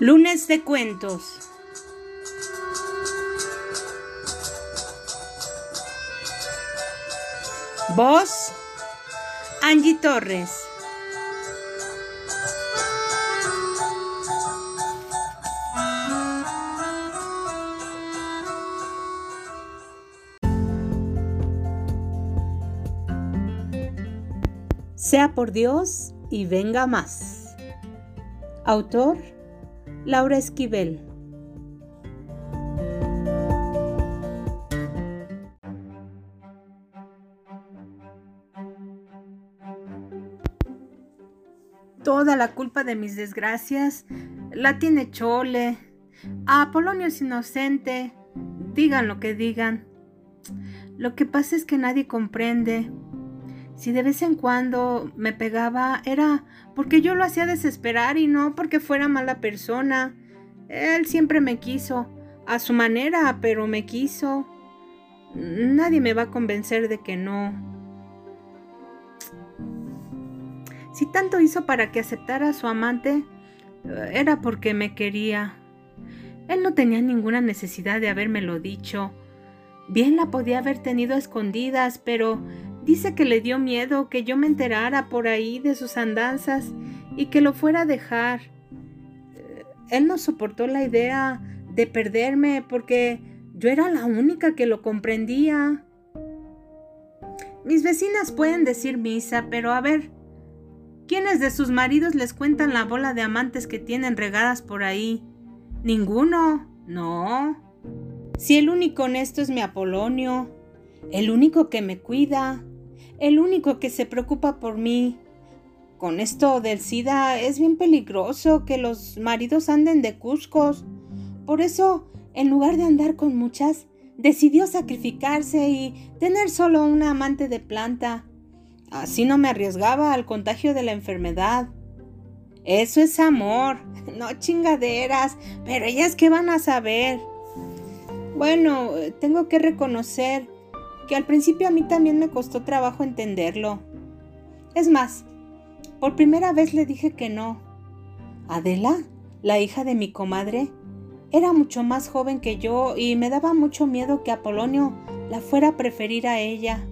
Lunes de cuentos. Voz Angie Torres. Sea por Dios y venga más. Autor Laura Esquivel. Toda la culpa de mis desgracias la tiene Chole. A Apolonio es inocente. Digan lo que digan. Lo que pasa es que nadie comprende. Si de vez en cuando me pegaba era porque yo lo hacía desesperar y no porque fuera mala persona. Él siempre me quiso, a su manera, pero me quiso. Nadie me va a convencer de que no. Si tanto hizo para que aceptara a su amante, era porque me quería. Él no tenía ninguna necesidad de habérmelo dicho. Bien la podía haber tenido a escondidas, pero Dice que le dio miedo que yo me enterara por ahí de sus andanzas y que lo fuera a dejar. Eh, él no soportó la idea de perderme porque yo era la única que lo comprendía. Mis vecinas pueden decir misa, pero a ver, ¿quiénes de sus maridos les cuentan la bola de amantes que tienen regadas por ahí? Ninguno, no. Si el único honesto es mi Apolonio, el único que me cuida, el único que se preocupa por mí. Con esto del SIDA es bien peligroso que los maridos anden de cuscos. Por eso, en lugar de andar con muchas, decidió sacrificarse y tener solo una amante de planta. Así no me arriesgaba al contagio de la enfermedad. Eso es amor, no chingaderas, pero ellas qué van a saber. Bueno, tengo que reconocer que al principio a mí también me costó trabajo entenderlo. Es más, por primera vez le dije que no. Adela, la hija de mi comadre, era mucho más joven que yo y me daba mucho miedo que Apolonio la fuera a preferir a ella.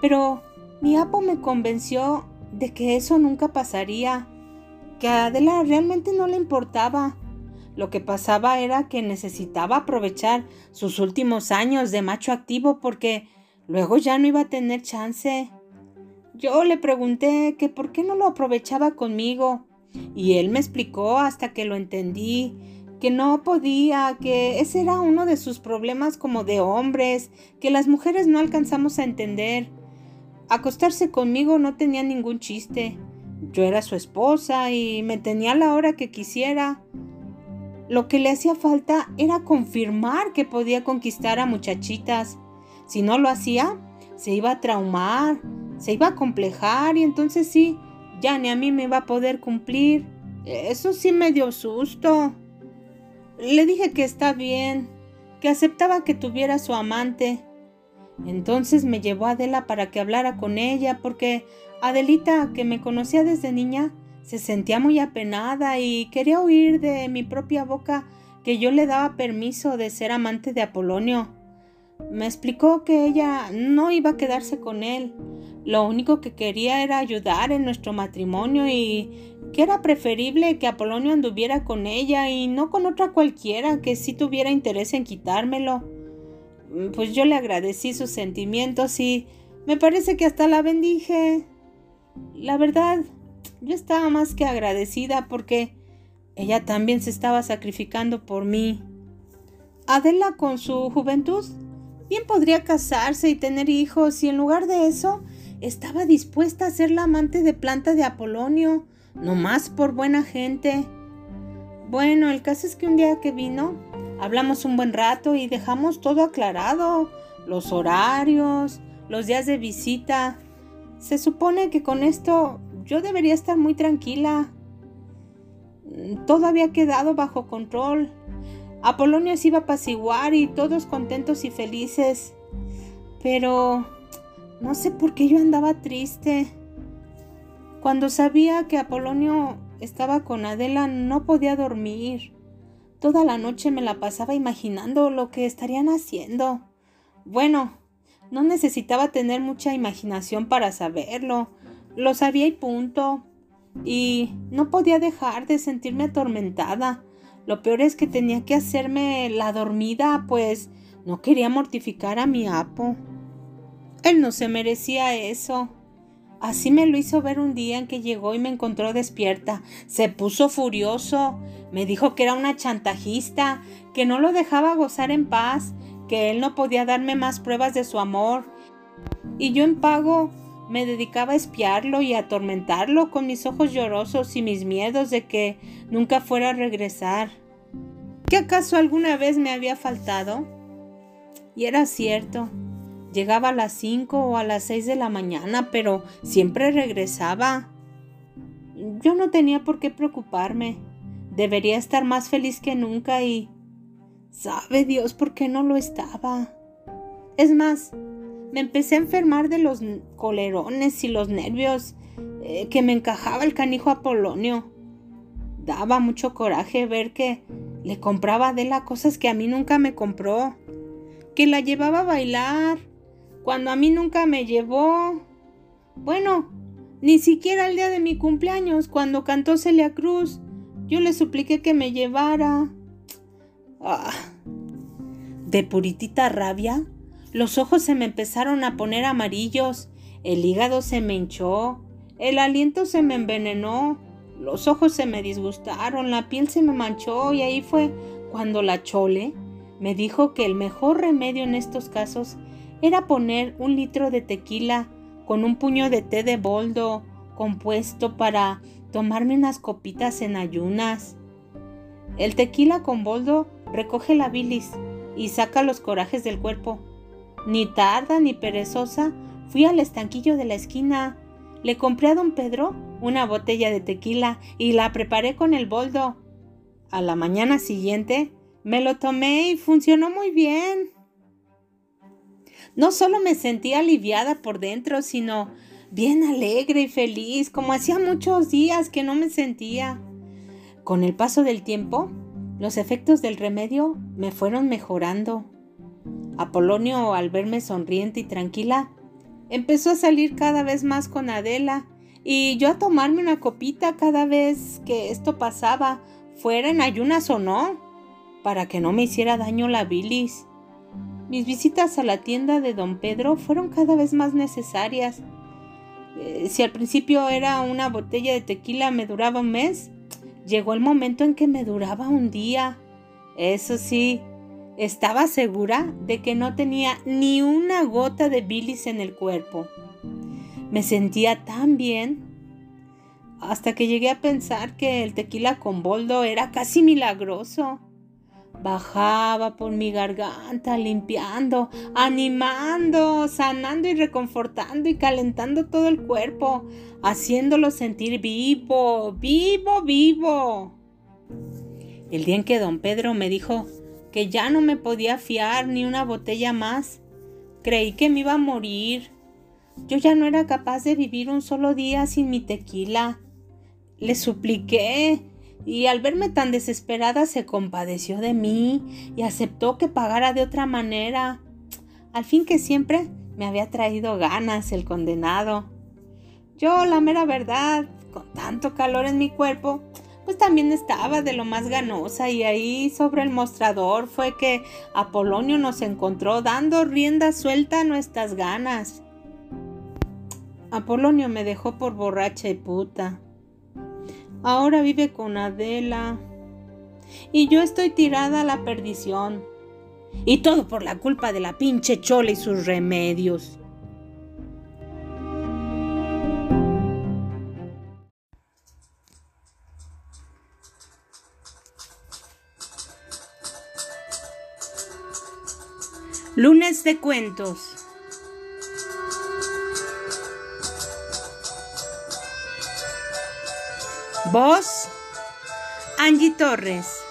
Pero mi apo me convenció de que eso nunca pasaría, que a Adela realmente no le importaba lo que pasaba era que necesitaba aprovechar sus últimos años de macho activo porque luego ya no iba a tener chance. Yo le pregunté que por qué no lo aprovechaba conmigo y él me explicó hasta que lo entendí que no podía, que ese era uno de sus problemas como de hombres, que las mujeres no alcanzamos a entender. Acostarse conmigo no tenía ningún chiste. Yo era su esposa y me tenía la hora que quisiera. Lo que le hacía falta era confirmar que podía conquistar a muchachitas. Si no lo hacía, se iba a traumar, se iba a complejar y entonces sí, ya ni a mí me iba a poder cumplir. Eso sí me dio susto. Le dije que está bien, que aceptaba que tuviera su amante. Entonces me llevó a Adela para que hablara con ella, porque Adelita, que me conocía desde niña, se sentía muy apenada y quería oír de mi propia boca que yo le daba permiso de ser amante de Apolonio. Me explicó que ella no iba a quedarse con él. Lo único que quería era ayudar en nuestro matrimonio y que era preferible que Apolonio anduviera con ella y no con otra cualquiera que sí tuviera interés en quitármelo. Pues yo le agradecí sus sentimientos y me parece que hasta la bendije. La verdad, yo estaba más que agradecida porque ella también se estaba sacrificando por mí. Adela con su juventud bien podría casarse y tener hijos y en lugar de eso estaba dispuesta a ser la amante de planta de Apolonio, no más por buena gente. Bueno, el caso es que un día que vino, hablamos un buen rato y dejamos todo aclarado, los horarios, los días de visita. Se supone que con esto yo debería estar muy tranquila. Todo había quedado bajo control. Apolonio se iba a apaciguar y todos contentos y felices. Pero no sé por qué yo andaba triste. Cuando sabía que Apolonio estaba con Adela no podía dormir. Toda la noche me la pasaba imaginando lo que estarían haciendo. Bueno, no necesitaba tener mucha imaginación para saberlo. Lo sabía y punto. Y no podía dejar de sentirme atormentada. Lo peor es que tenía que hacerme la dormida, pues no quería mortificar a mi apo. Él no se merecía eso. Así me lo hizo ver un día en que llegó y me encontró despierta. Se puso furioso. Me dijo que era una chantajista, que no lo dejaba gozar en paz, que él no podía darme más pruebas de su amor. Y yo en pago me dedicaba a espiarlo y a atormentarlo con mis ojos llorosos y mis miedos de que nunca fuera a regresar. ¿Qué acaso alguna vez me había faltado? Y era cierto. Llegaba a las cinco o a las seis de la mañana, pero siempre regresaba. Yo no tenía por qué preocuparme. Debería estar más feliz que nunca y... Sabe Dios por qué no lo estaba. Es más, me empecé a enfermar de los colerones y los nervios eh, que me encajaba el canijo Apolonio. Daba mucho coraje ver que le compraba a Adela cosas que a mí nunca me compró, que la llevaba a bailar, cuando a mí nunca me llevó. Bueno, ni siquiera el día de mi cumpleaños, cuando cantó Celia Cruz, yo le supliqué que me llevara. Ah. De puritita rabia, los ojos se me empezaron a poner amarillos, el hígado se me hinchó, el aliento se me envenenó, los ojos se me disgustaron, la piel se me manchó y ahí fue cuando la chole me dijo que el mejor remedio en estos casos era poner un litro de tequila con un puño de té de boldo compuesto para tomarme unas copitas en ayunas. El tequila con boldo recoge la bilis y saca los corajes del cuerpo. Ni tarda ni perezosa, fui al estanquillo de la esquina. Le compré a don Pedro una botella de tequila y la preparé con el boldo. A la mañana siguiente me lo tomé y funcionó muy bien. No solo me sentí aliviada por dentro, sino bien alegre y feliz, como hacía muchos días que no me sentía. Con el paso del tiempo, los efectos del remedio me fueron mejorando. Apolonio, al verme sonriente y tranquila, empezó a salir cada vez más con Adela y yo a tomarme una copita cada vez que esto pasaba, fuera en ayunas o no, para que no me hiciera daño la bilis. Mis visitas a la tienda de don Pedro fueron cada vez más necesarias. Eh, si al principio era una botella de tequila me duraba un mes, llegó el momento en que me duraba un día. Eso sí, estaba segura de que no tenía ni una gota de bilis en el cuerpo. Me sentía tan bien hasta que llegué a pensar que el tequila con boldo era casi milagroso. Bajaba por mi garganta, limpiando, animando, sanando y reconfortando y calentando todo el cuerpo, haciéndolo sentir vivo, vivo, vivo. El día en que don Pedro me dijo que ya no me podía fiar ni una botella más. Creí que me iba a morir. Yo ya no era capaz de vivir un solo día sin mi tequila. Le supliqué y al verme tan desesperada se compadeció de mí y aceptó que pagara de otra manera. Al fin que siempre me había traído ganas el condenado. Yo, la mera verdad, con tanto calor en mi cuerpo, pues también estaba de lo más ganosa y ahí sobre el mostrador fue que Apolonio nos encontró dando rienda suelta a nuestras ganas. Apolonio me dejó por borracha y puta. Ahora vive con Adela. Y yo estoy tirada a la perdición. Y todo por la culpa de la pinche chola y sus remedios. De cuentos. Voz Angie Torres.